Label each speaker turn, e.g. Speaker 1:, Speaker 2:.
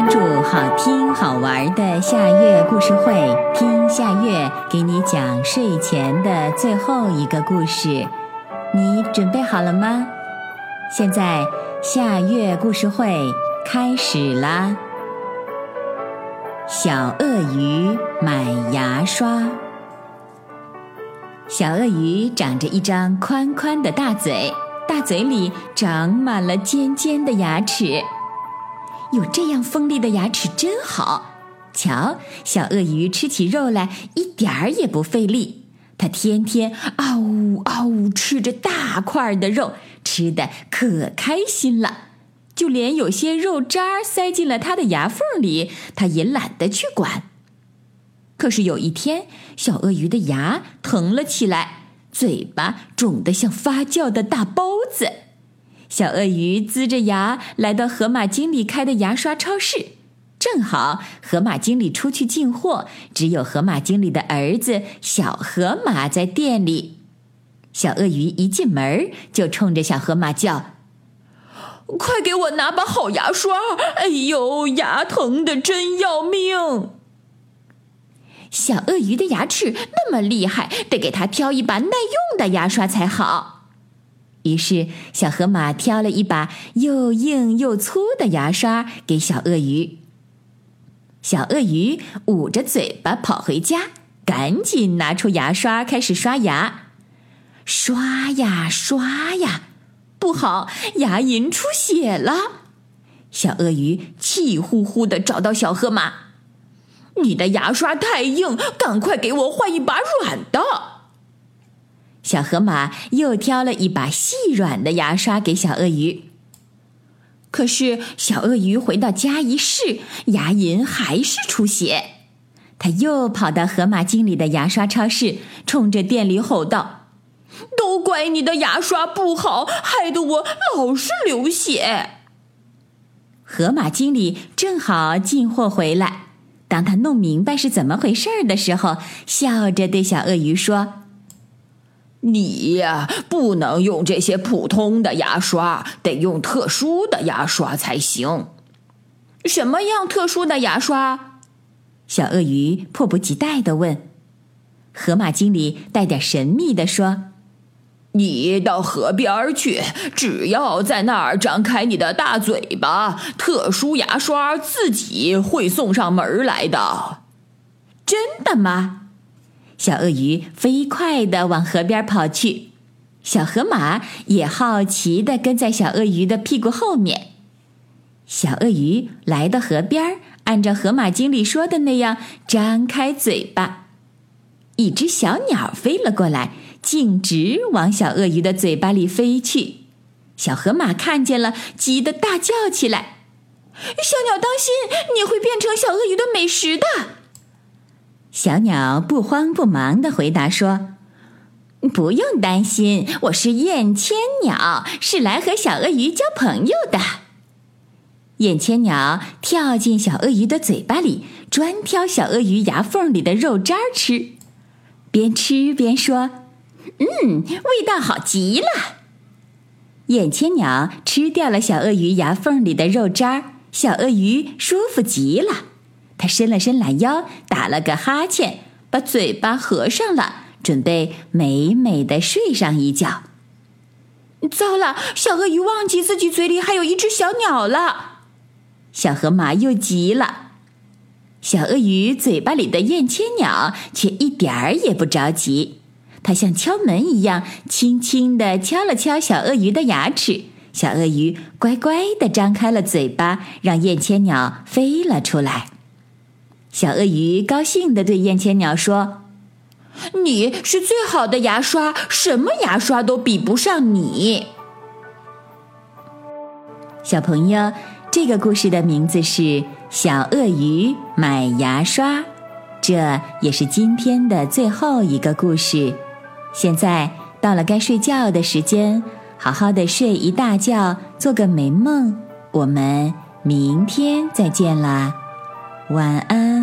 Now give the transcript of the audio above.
Speaker 1: 关注好听好玩的夏月故事会，听夏月给你讲睡前的最后一个故事。你准备好了吗？现在夏月故事会开始啦！小鳄鱼买牙刷。小鳄鱼长着一张宽宽的大嘴，大嘴里长满了尖尖的牙齿。有这样锋利的牙齿真好。瞧，小鳄鱼吃起肉来一点儿也不费力。它天天嗷呜嗷呜吃着大块的肉，吃的可开心了。就连有些肉渣塞进了它的牙缝里，它也懒得去管。可是有一天，小鳄鱼的牙疼了起来，嘴巴肿得像发酵的大包子。小鳄鱼龇着牙来到河马经理开的牙刷超市，正好河马经理出去进货，只有河马经理的儿子小河马在店里。小鳄鱼一进门就冲着小河马叫：“快给我拿把好牙刷！哎呦，牙疼的真要命！”小鳄鱼的牙齿那么厉害，得给它挑一把耐用的牙刷才好。于是，小河马挑了一把又硬又粗的牙刷给小鳄鱼。小鳄鱼捂着嘴巴跑回家，赶紧拿出牙刷开始刷牙。刷呀刷呀，不好，牙龈出血了！小鳄鱼气呼呼地找到小河马：“你的牙刷太硬，赶快给我换一把软的。”小河马又挑了一把细软的牙刷给小鳄鱼，可是小鳄鱼回到家一试，牙龈还是出血。他又跑到河马经理的牙刷超市，冲着店里吼道：“都怪你的牙刷不好，害得我老是流血。”河马经理正好进货回来，当他弄明白是怎么回事儿的时候，笑着对小鳄鱼说。你呀，不能用这些普通的牙刷，得用特殊的牙刷才行。什么样特殊的牙刷？小鳄鱼迫不及待的问。河马经理带点神秘的说：“你到河边去，只要在那儿张开你的大嘴巴，特殊牙刷自己会送上门来的。”真的吗？小鳄鱼飞快地往河边跑去，小河马也好奇地跟在小鳄鱼的屁股后面。小鳄鱼来到河边，按照河马经理说的那样张开嘴巴，一只小鸟飞了过来，径直往小鳄鱼的嘴巴里飞去。小河马看见了，急得大叫起来：“小鸟，当心，你会变成小鳄鱼的美食的！”小鸟不慌不忙地回答说：“不用担心，我是燕千鸟，是来和小鳄鱼交朋友的。”燕千鸟跳进小鳄鱼的嘴巴里，专挑小鳄鱼牙缝里的肉渣吃，边吃边说：“嗯，味道好极了。”燕千鸟吃掉了小鳄鱼牙缝里的肉渣，小鳄鱼舒服极了。他伸了伸懒腰，打了个哈欠，把嘴巴合上了，准备美美的睡上一觉。糟了，小鳄鱼忘记自己嘴里还有一只小鸟了。小河马又急了。小鳄鱼嘴巴里的燕千鸟却一点儿也不着急，它像敲门一样，轻轻地敲了敲小鳄鱼的牙齿。小鳄鱼乖乖地张开了嘴巴，让燕千鸟飞了出来。小鳄鱼高兴地对燕千鸟说：“你是最好的牙刷，什么牙刷都比不上你。”小朋友，这个故事的名字是《小鳄鱼买牙刷》，这也是今天的最后一个故事。现在到了该睡觉的时间，好好的睡一大觉，做个美梦。我们明天再见啦，晚安。